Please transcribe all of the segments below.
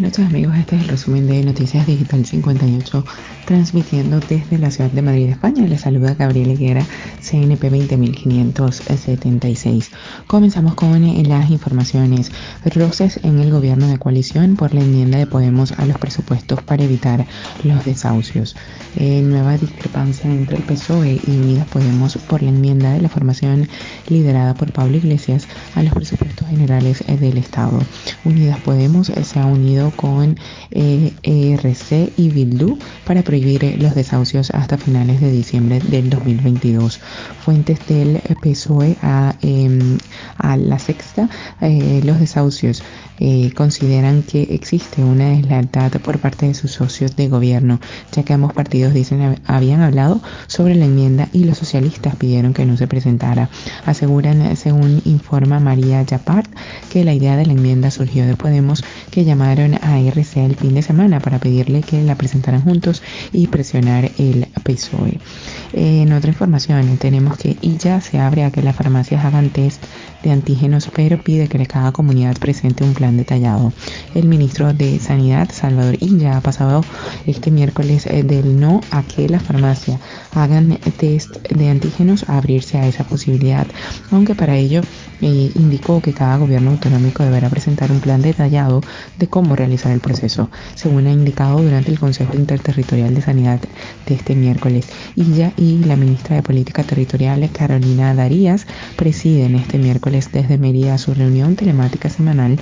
noches amigos, este es el resumen de Noticias Digital 58 transmitiendo desde la ciudad de Madrid, España. Les saluda Gabriel Higuera, CNP 20576. Comenzamos con eh, las informaciones. Roces en el gobierno de coalición por la enmienda de Podemos a los presupuestos para evitar los desahucios. Eh, nueva discrepancia entre el PSOE y Unidas Podemos por la enmienda de la formación liderada por Pablo Iglesias a los presupuestos generales eh, del Estado. Unidas Podemos se ha unido con ERC y Bildu para prohibir los desahucios hasta finales de diciembre del 2022. Fuentes del PSOE a, em, a la sexta, eh, los desahucios eh, consideran que existe una deslealtad por parte de sus socios de gobierno, ya que ambos partidos dicen habían hablado sobre la enmienda y los socialistas pidieron que no se presentara. Aseguran, según informa María Yapart, que la idea de la enmienda surgió de Podemos, que llamaron a RC el fin de semana para pedirle que la presentaran juntos y presionar el PSOE. En otra información tenemos que ya se abre a que las farmacias hagan test de antígenos, pero pide que cada comunidad presente un plan detallado. El ministro de Sanidad, Salvador Illa, ha pasado este miércoles eh, del no a que las farmacias hagan test de antígenos a abrirse a esa posibilidad, aunque para ello eh, indicó que cada gobierno autonómico deberá presentar un plan detallado de cómo realizar el proceso, según ha indicado durante el Consejo Interterritorial de Sanidad de este miércoles. Illa y la ministra de Política Territorial, Carolina Darías, presiden este miércoles desde Mérida su reunión telemática semanal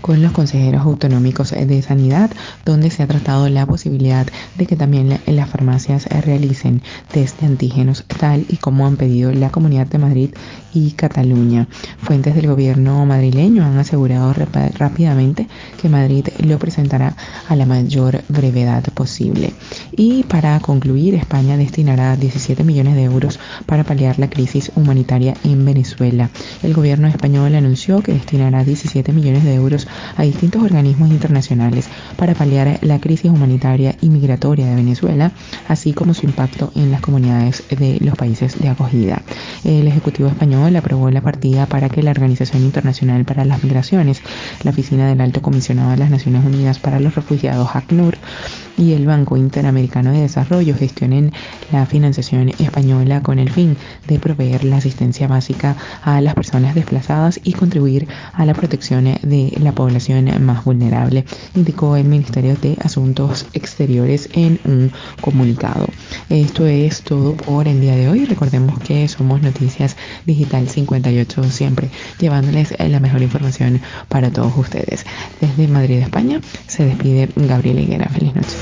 con los consejeros autonómicos de sanidad, donde se ha tratado la posibilidad de que también las farmacias realicen test de antígenos, tal y como han pedido la Comunidad de Madrid y Cataluña. Fuentes del gobierno madrileño han asegurado rápidamente que Madrid lo presentará a la mayor brevedad posible. Y para concluir, España destinará 17 millones de euros para paliar la crisis humanitaria en Venezuela. El gobierno español anunció que destinará 17 millones de euros a distintos organismos internacionales para paliar la crisis humanitaria y migratoria de Venezuela, así como su impacto en las comunidades de los países de acogida. El Ejecutivo español aprobó la partida para que la Organización Internacional para las Migraciones, la Oficina del Alto Comisionado de las Naciones Unidas para los Refugiados, ACNUR, y el Banco Interamericano de Desarrollo gestionen la financiación española con el fin de proveer la asistencia básica a las personas desplazadas y contribuir a la protección de la población más vulnerable, indicó el Ministerio de Asuntos Exteriores en un comunicado. Esto es todo por el día de hoy. Recordemos que somos Noticias Digital 58 siempre llevándoles la mejor información para todos ustedes. Desde Madrid, España, se despide Gabriel Higuera. Feliz noche.